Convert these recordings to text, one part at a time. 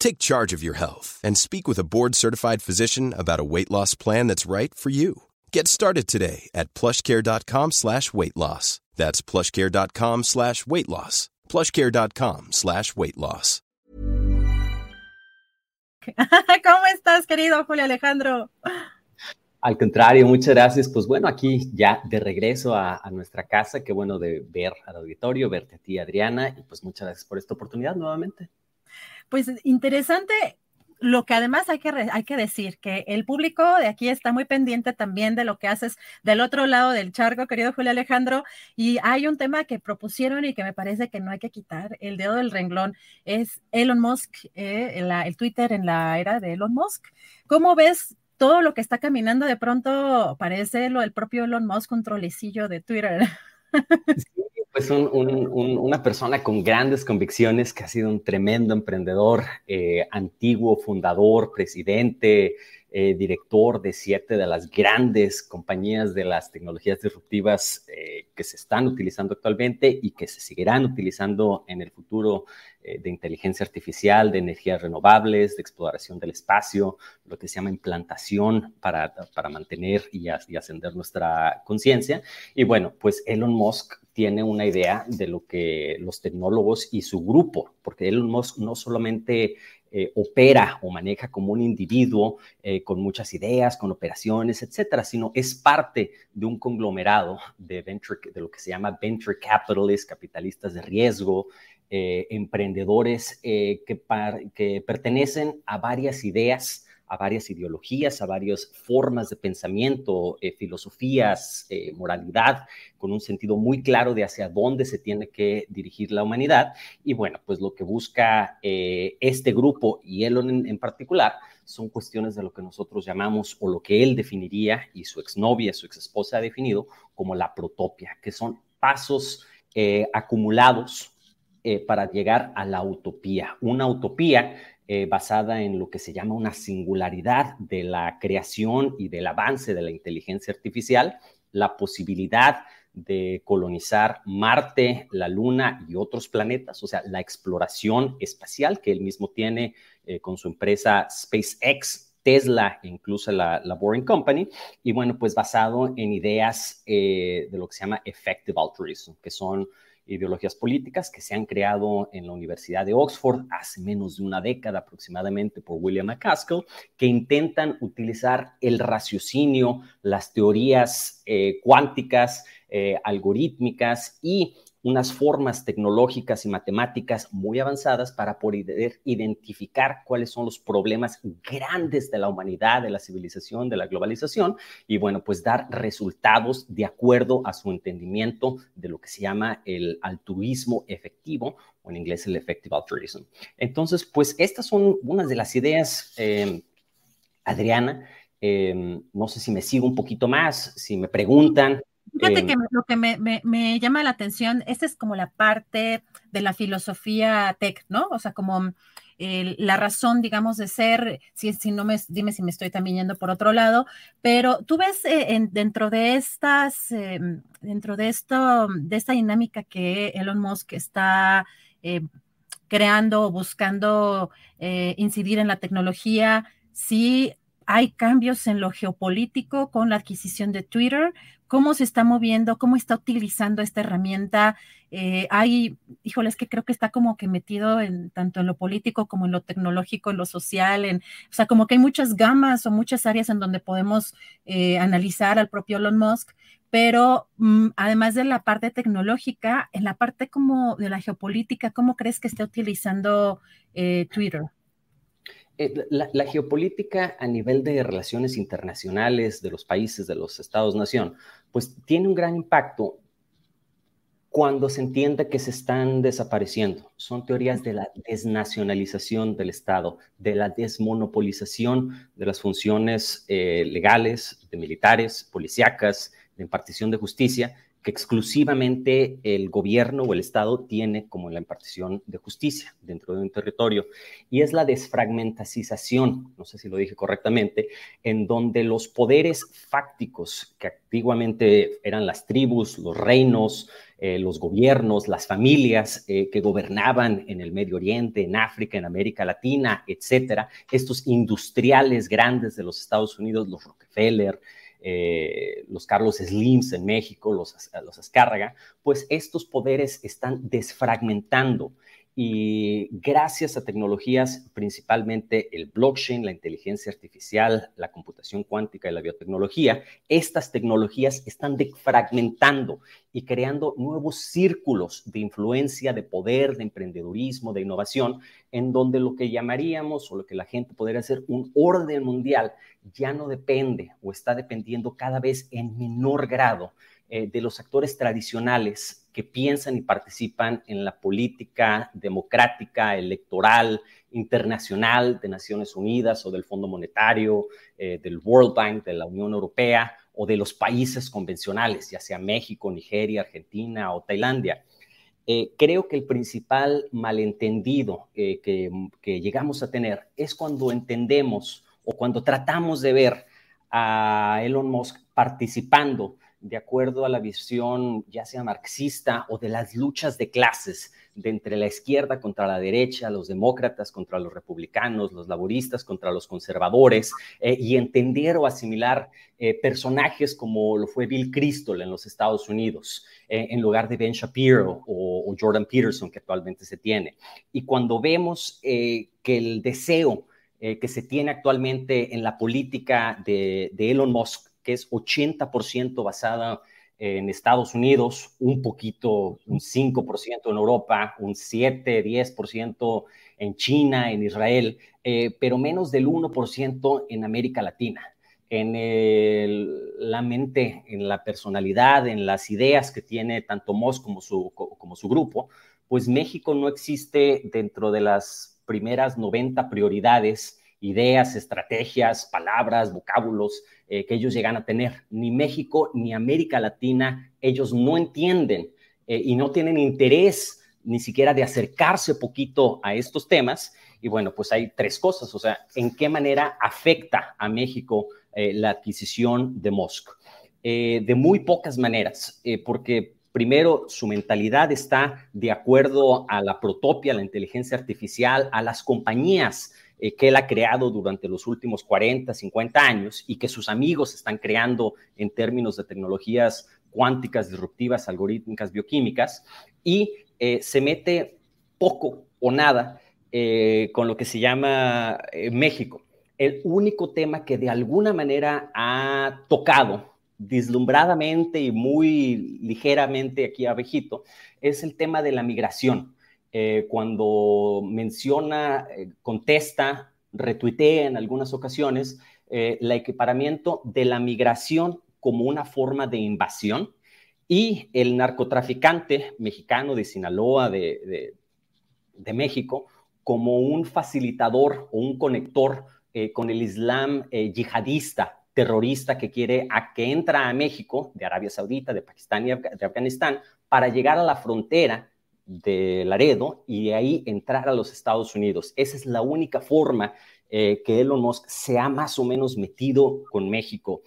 Take charge of your health and speak with a board certified physician about a weight loss plan that's right for you. Get started today at plushcare.com slash weight loss. That's plushcare.com slash weight loss. Plushcare.com slash weight loss. ¿Cómo estás, querido Julio Alejandro? Al contrario, muchas gracias. Pues bueno, aquí ya de regreso a, a, nuestra casa. Qué bueno de ver al auditorio, verte a ti, Adriana, y pues muchas gracias por esta oportunidad nuevamente. Pues interesante lo que además hay que, hay que decir, que el público de aquí está muy pendiente también de lo que haces del otro lado del charco, querido Julio Alejandro, y hay un tema que propusieron y que me parece que no hay que quitar, el dedo del renglón, es Elon Musk, eh, el Twitter en la era de Elon Musk. ¿Cómo ves todo lo que está caminando? De pronto parece lo del propio Elon Musk, un trolecillo de Twitter. Sí, pues un, un, una persona con grandes convicciones que ha sido un tremendo emprendedor, eh, antiguo fundador, presidente, eh, director de siete de las grandes compañías de las tecnologías disruptivas eh, que se están utilizando actualmente y que se seguirán utilizando en el futuro eh, de inteligencia artificial, de energías renovables, de exploración del espacio, lo que se llama implantación para, para mantener y, y ascender nuestra conciencia. Y bueno, pues Elon Musk tiene una idea de lo que los tecnólogos y su grupo, porque Elon Musk no solamente eh, opera o maneja como un individuo eh, con muchas ideas, con operaciones, etcétera, sino es parte de un conglomerado de, venture, de lo que se llama venture capitalists, capitalistas de riesgo, eh, emprendedores que, que pertenecen a varias ideas a varias ideologías, a varias formas de pensamiento, eh, filosofías, eh, moralidad, con un sentido muy claro de hacia dónde se tiene que dirigir la humanidad. Y bueno, pues lo que busca eh, este grupo y Elon en, particular son cuestiones de lo que nosotros llamamos o lo que él definiría y su exnovia, su exesposa ha definido como la protopia, que son pasos acumulados para llegar a la utopía. Una utopía eh, basada en lo que se llama una singularidad de la creación y del avance de la inteligencia artificial, la posibilidad de colonizar Marte, la Luna y otros planetas, o sea, la exploración espacial que él mismo tiene eh, con su empresa SpaceX, Tesla e incluso la, la, Boring Company, y bueno, pues basado en ideas eh, de lo que se llama effective altruism, que son ideologías políticas que se han creado en la Universidad de Oxford hace menos de una década aproximadamente por William McCaskill, que intentan utilizar el raciocinio, las teorías eh, cuánticas, eh, algorítmicas y unas formas tecnológicas y matemáticas muy avanzadas para poder identificar cuáles son los problemas grandes de la humanidad, de la civilización, de la globalización, y bueno, pues dar resultados de acuerdo a su entendimiento de lo que se llama el altruismo efectivo, o en inglés el effective altruism. Entonces, pues estas son unas de las ideas, eh, Adriana. Eh, no sé si me sigo un poquito más, si me preguntan, Fíjate que lo que me, llama la atención, esta es como la parte de la filosofía tech, ¿no? O sea, como la razón, digamos, de ser, si, si no me, dime si me estoy también yendo por otro lado, pero tú ves eh, dentro de estas, dentro de esto, de esta dinámica que Elon Musk está eh, creando, buscando eh, incidir en la tecnología, sí hay cambios en lo geopolítico con la adquisición de Twitter, cómo se está moviendo, cómo está utilizando esta herramienta. Eh, hay, híjole, es que creo que está como que metido en tanto en lo político como en lo tecnológico, en lo social, en, o sea, como que hay muchas gamas o muchas áreas en donde podemos eh, analizar al propio Elon Musk, pero mm, además de la parte tecnológica, en la parte como de la geopolítica, ¿cómo crees que esté utilizando eh, Twitter? Eh, la, geopolítica a nivel de relaciones internacionales de los países, de los estados-nación, pues tiene un gran impacto cuando se entiende que se están desapareciendo. Son teorías de la desnacionalización del Estado, de la desmonopolización de las funciones eh, legales, de militares, policíacas, de impartición de justicia, que exclusivamente el gobierno o el Estado tiene como la impartición de justicia dentro de un territorio. Y es la desfragmentacización, no sé si lo dije correctamente, en donde los poderes fácticos, que antiguamente eran las tribus, los reinos, eh, los gobiernos, las familias eh, que gobernaban en el Medio Oriente, en África, en América Latina, etcétera, estos industriales grandes de los Estados Unidos, los Rockefeller, eh, los Carlos Slims en México, los, los pues estos poderes están desfragmentando y gracias a tecnologías, principalmente el blockchain, la inteligencia artificial, la computación cuántica y la biotecnología, estas tecnologías están fragmentando y creando nuevos círculos de influencia, de poder, de emprendedurismo, de innovación, en donde lo que llamaríamos o lo que la gente podría hacer un orden mundial ya no depende o está dependiendo cada vez en menor grado eh, de los actores tradicionales que piensan y participan en la política democrática, electoral, internacional de Naciones Unidas o del Fondo Monetario, eh, del World Bank, de la Unión Europea o de los países convencionales, ya sea México, Nigeria, Argentina o Tailandia. Eh, creo que el principal malentendido que, que llegamos a tener es cuando entendemos o cuando tratamos de ver a Elon Musk participando de acuerdo a la visión ya sea marxista o de las luchas de clases de entre la izquierda contra la derecha, los demócratas contra los republicanos, los laboristas contra los conservadores, eh, y entender o asimilar eh, personajes como lo fue Bill Crystal en los Estados Unidos, eh, en lugar de Ben Shapiro o, Jordan Peterson que actualmente se tiene. Y cuando vemos que el deseo que se tiene actualmente en la política de Elon Musk es 80% basada en Estados Unidos, un poquito, un 5% en Europa, un 7, 10% en China, en Israel, eh, pero menos del 1% en América Latina. En la mente, en la personalidad, en las ideas que tiene tanto Moss como su, como su grupo, pues México no existe dentro de las primeras 90 prioridades, ideas, estrategias, palabras, vocábulos eh, que ellos llegan a tener. Ni México ni América Latina, ellos no entienden eh, y no tienen interés ni siquiera de acercarse poquito a estos temas. Y bueno, pues hay tres cosas, o sea, ¿en qué manera afecta a México eh, la adquisición de Musk? de muy pocas maneras, porque primero su mentalidad está de acuerdo a la protopia, la inteligencia artificial, a las compañías eh, que él ha creado durante los últimos 40, 50 años y que sus amigos están creando en términos de tecnologías cuánticas, disruptivas, algorítmicas, bioquímicas, y eh, se mete poco o nada eh, con lo que se llama México. El único tema que de alguna manera ha tocado deslumbradamente y muy ligeramente aquí a Vejito es el tema de la migración. Eh, cuando menciona, eh, contesta, retuitea en algunas ocasiones eh, el equiparamiento de la migración como una forma de invasión y el narcotraficante mexicano de Sinaloa, de, México, como un facilitador o un conector con el Islam yihadista, terrorista que quiere a que entra a México, de Arabia Saudita, de Pakistán y de Afganistán, para llegar a la frontera de Laredo y de ahí entrar a los Estados Unidos. Esa es la única forma eh, que Elon Musk se ha más o menos metido con México.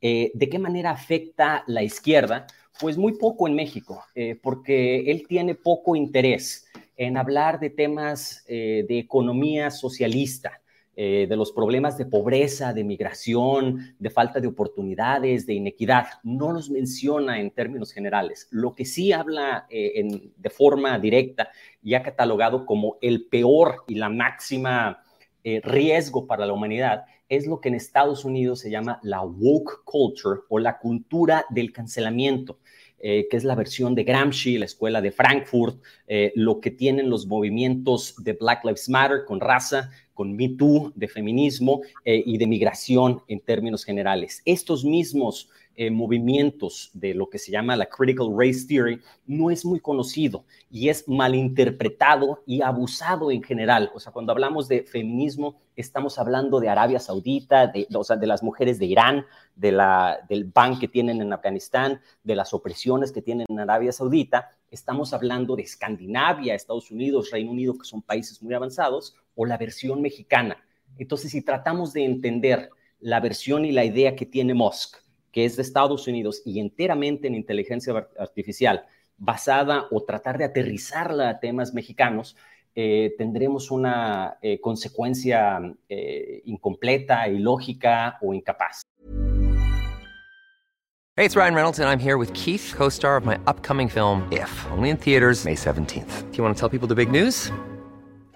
Eh, ¿De qué manera afecta la izquierda? Pues muy poco en México, eh, porque él tiene poco interés en hablar de temas de economía socialista. Eh, de los problemas de pobreza, de migración, de falta de oportunidades, de inequidad. No los menciona en términos generales. Lo que sí habla eh, de forma directa y ha catalogado como el peor y la máxima eh, riesgo para la humanidad es lo que en Estados Unidos se llama la woke culture o la cultura del cancelamiento. Que es la versión de Gramsci, la escuela de Frankfurt, lo que tienen los movimientos de Black Lives Matter con raza, con Me Too, de feminismo eh, y de migración en términos generales. Estos mismos eh, movimientos de lo que se llama la Critical Race Theory no es muy conocido y es malinterpretado y abusado en general. O sea, cuando hablamos de feminismo, estamos hablando de Arabia Saudita, de, las mujeres de Irán, del ban que tienen en Afganistán, de las opresiones que tienen en Arabia Saudita. Estamos hablando de Escandinavia, Estados Unidos, Reino Unido, que son países muy avanzados, o la versión mexicana. Entonces, si tratamos de entender la versión y la idea que tiene Musk, que es de Estados Unidos y enteramente en inteligencia artificial, basada o tratar de aterrizarla a temas mexicanos, eh, tendremos una eh, consecuencia eh, incompleta, ilógica o incapaz. Hey, it's Ryan Reynolds and I'm here with Keith, co-star of my upcoming film If, only in theaters May 17th. Do you want to tell people the big news?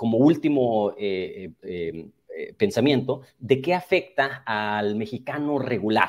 como último eh, eh, eh, pensamiento, ¿de qué afecta al mexicano regular?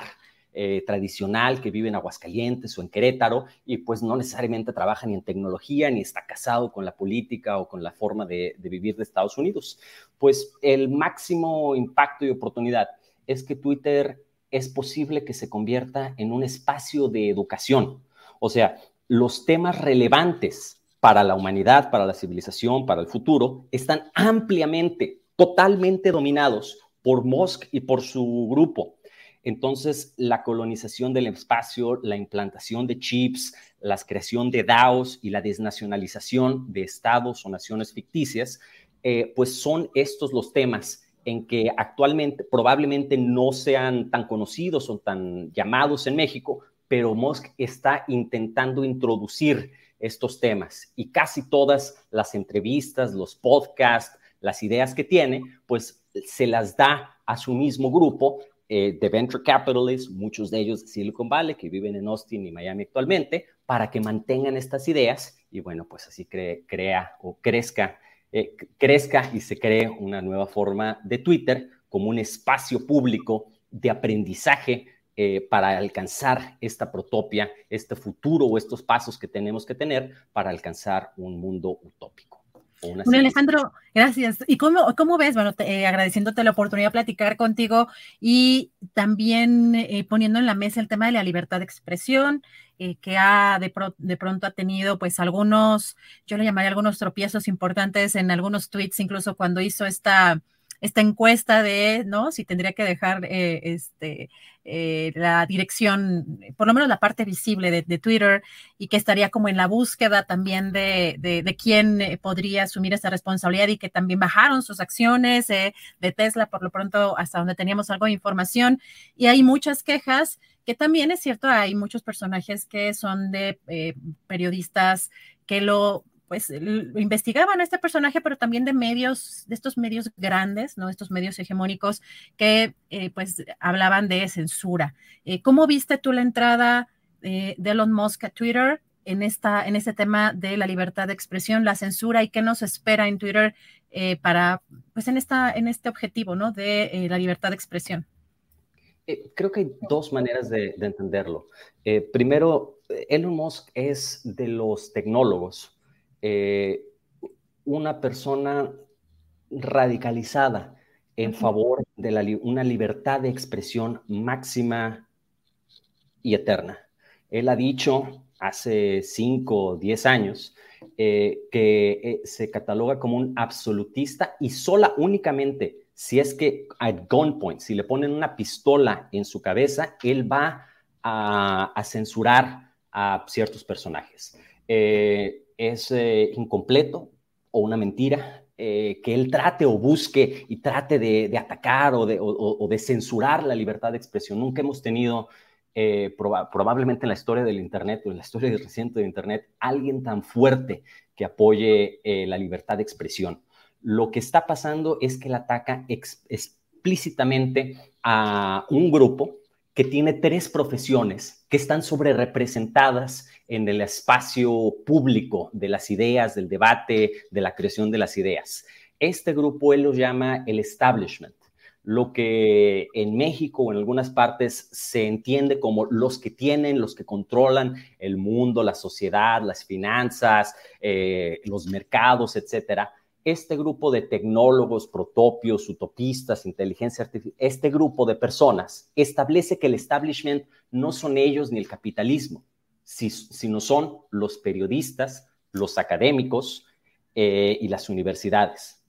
tradicional que vive en Aguascalientes o en Querétaro y pues no necesariamente trabaja ni en tecnología ni está casado con la política o con la forma de, de, vivir de Estados Unidos. Pues el máximo impacto y oportunidad es que Twitter es posible que se convierta en un espacio de educación. O sea, los temas relevantes para la humanidad, para la civilización, para el futuro, están ampliamente, totalmente dominados por Musk y por su grupo. Entonces, la colonización del espacio, la implantación de chips, la creación de DAOs y la desnacionalización de estados o naciones ficticias, eh, pues son estos los temas en que actualmente probablemente no sean tan conocidos o tan llamados en México, pero Musk está intentando introducir estos temas. Y casi todas las entrevistas, los podcasts, las ideas que tiene, pues se las da a su mismo grupo eh, de venture capitalists, muchos de ellos de Silicon Valley, que viven en Austin y Miami actualmente, para que mantengan estas ideas. Y bueno, pues así crea o crezca, eh, crezca y se cree una nueva forma de Twitter como un espacio público de aprendizaje eh, para alcanzar esta protopia, este futuro o estos pasos que tenemos que tener para alcanzar un mundo utópico. Bueno, Alejandro, gracias. ¿Y cómo, cómo ves? Bueno, eh, agradeciéndote la oportunidad de platicar contigo y también eh, poniendo en la mesa el tema de la libertad de expresión, que ha de, de, pronto ha tenido pues algunos, yo le llamaría algunos tropiezos importantes en algunos tweets, incluso cuando hizo esta esta encuesta de, ¿no? Si tendría que dejar eh, este, eh, la dirección, por lo menos la parte visible de, Twitter, y que estaría como en la búsqueda también de, de, quién eh, podría asumir esta responsabilidad y que también bajaron sus acciones de Tesla, por lo pronto, hasta donde teníamos algo de información. Y hay muchas quejas que también es cierto, hay muchos personajes que son de periodistas que lo pues investigaban a este personaje, pero también de medios, de estos medios grandes, ¿no? Estos medios hegemónicos que eh, pues hablaban de censura. Eh, ¿Cómo viste tú la entrada de Elon Musk a Twitter en, esta, en este tema de la libertad de expresión, la censura y qué nos espera en Twitter eh, para, pues en, esta, en este objetivo, ¿no? De la libertad de expresión. Eh, creo que hay dos maneras de, entenderlo. Eh, primero, Elon Musk es de los tecnólogos, eh, una persona radicalizada en favor de una libertad de expresión máxima y eterna. Él ha dicho hace 5 o 10 años que se cataloga como un absolutista y sola únicamente si es que at gunpoint, si le ponen una pistola en su cabeza, él va a, censurar a ciertos personajes. Eh, es eh, incompleto o una mentira eh, que él trate o busque y trate de, atacar o de, censurar la libertad de expresión. Nunca hemos tenido, probablemente en la historia del Internet o en la historia reciente del Internet, alguien tan fuerte que apoye la libertad de expresión lo que está pasando es que él ataca explícitamente a un grupo que tiene tres profesiones que están sobre representadas en el espacio público de las ideas, del debate, de la creación de las ideas. Este grupo él lo llama el establishment, lo que en México o en algunas partes se entiende como los que tienen, los que controlan el mundo, la sociedad, las finanzas, eh, los mercados, etcétera este grupo de tecnólogos, protopios, utopistas, inteligencia artificial, este grupo de personas establece que el establishment no son ellos ni el capitalismo, sino son los periodistas, los académicos eh, y las universidades.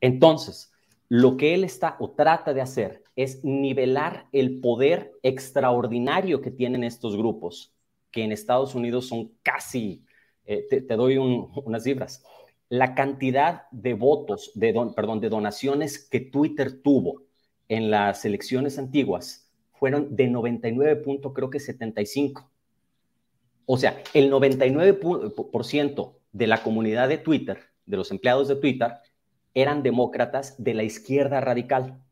Entonces, lo que él está o trata de hacer es nivelar el poder extraordinario que tienen estos grupos, que en Estados Unidos son casi, eh, te, doy unas cifras, la cantidad de votos, de perdón, de donaciones que Twitter tuvo en las elecciones antiguas fueron de 99 creo que 75. O sea, el 99% de la comunidad de Twitter, de los empleados de Twitter, eran demócratas de la izquierda radical.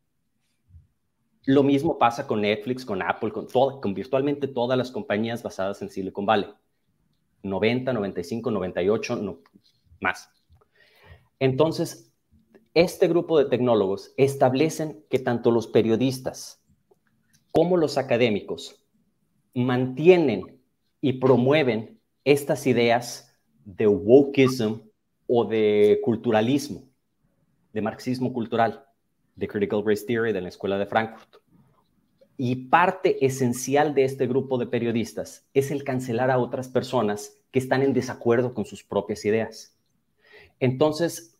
Lo mismo pasa con Netflix, con Apple, con, con virtualmente todas las compañías basadas en Silicon Valley. 90, 95, 98, no, más. Entonces, este grupo de tecnólogos establecen que tanto los periodistas como los académicos mantienen y promueven estas ideas de wokeism o de culturalismo, de marxismo cultural, de Critical Race Theory de la Escuela de Frankfurt. Y parte esencial de este grupo de periodistas es el cancelar a otras personas que están en desacuerdo con sus propias ideas. Entonces,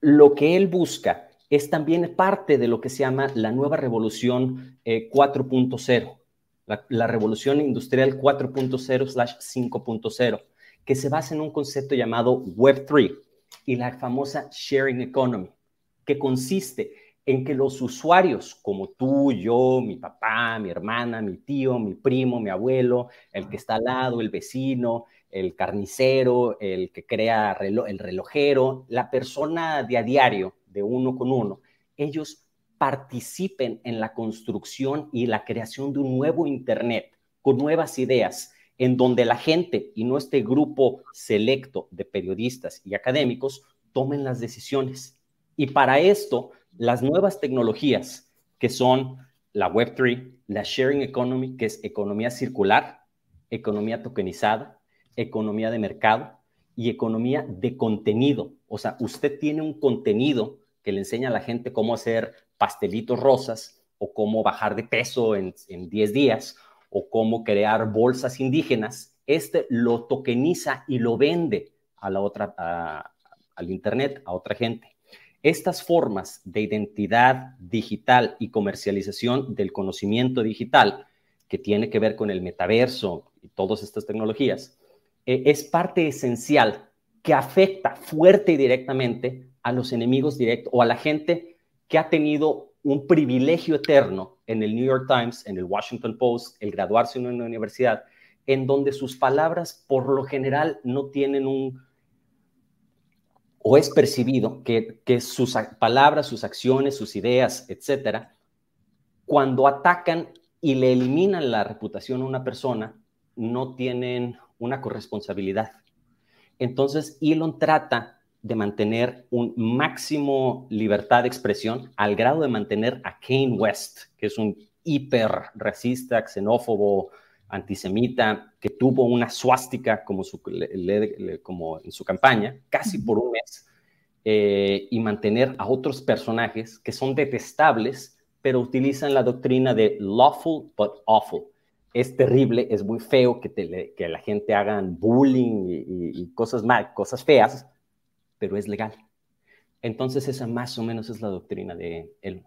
lo que él busca es también parte de lo que se llama la nueva revolución 4.0, eh, la, revolución industrial 4.0/5.0, que se basa en un concepto llamado Web3 y la famosa sharing economy, que consiste en que los usuarios como tú, yo, mi papá, mi hermana, mi tío, mi primo, mi abuelo, el que está al lado, el vecino, el carnicero, el que crea el relojero, la persona de a diario, de uno con uno, ellos participen en la construcción y la creación de un nuevo Internet con nuevas ideas, en donde la gente y no este grupo selecto de periodistas y académicos tomen las decisiones. Y para esto, las nuevas tecnologías que son la Web3, la Sharing Economy, que es economía circular, economía tokenizada, economía de mercado y economía de contenido. O sea, usted tiene un contenido que le enseña a la gente cómo hacer pastelitos rosas o cómo bajar de peso en, 10 días o cómo crear bolsas indígenas. Este lo tokeniza y lo vende a la otra, al Internet, a otra gente. Estas formas de identidad digital y comercialización del conocimiento digital, que tiene que ver con el metaverso y todas estas tecnologías, eh, es parte esencial que afecta fuerte y directamente a los enemigos directos o a la gente que ha tenido un privilegio eterno en el New York Times, en el Washington Post, el graduarse en una universidad, en donde sus palabras por lo general no tienen un, o es percibido que, que sus palabras, sus acciones, sus ideas, etcétera, cuando atacan y le eliminan la reputación a una persona, no tienen una corresponsabilidad. Entonces, Elon trata de mantener un máximo libertad de expresión al grado de mantener a Kane West, que es un hiper racista, xenófobo, antisemita, que tuvo una suástica como, como en su campaña, casi por un mes, eh, y mantener a otros personajes que son detestables, pero utilizan la doctrina de lawful but awful. Es terrible, es muy feo que, que la gente hagan bullying y, y cosas mal, cosas feas, pero es legal. Entonces esa más o menos es la doctrina de él.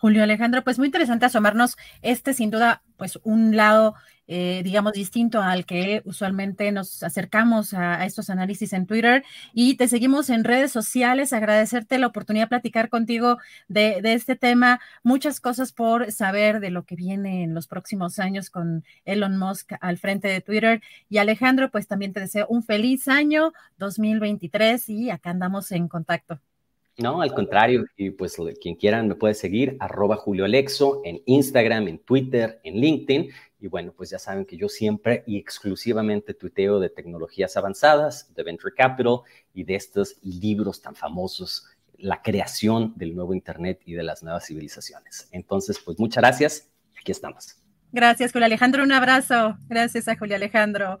Julio Alejandro, pues muy interesante asomarnos este sin duda pues un lado eh, digamos distinto al que usualmente nos acercamos a, estos análisis en Twitter. Y te seguimos en redes sociales, agradecerte la oportunidad de platicar contigo de, de este tema, muchas cosas por saber de lo que viene en los próximos años con Elon Musk al frente de Twitter. Y Alejandro, pues también te deseo un feliz año 2023 y acá andamos en contacto. No, al contrario, y pues quien quieran me puede seguir, arroba Julio Alexo, en Instagram, en Twitter, en LinkedIn. Y bueno, pues ya saben que yo siempre y exclusivamente tuiteo de tecnologías avanzadas, de Venture Capital y de estos libros tan famosos, la creación del nuevo Internet y de las nuevas civilizaciones. Entonces, pues muchas gracias. Aquí estamos. Gracias, Julio Alejandro. Un abrazo. Gracias a Julio Alejandro.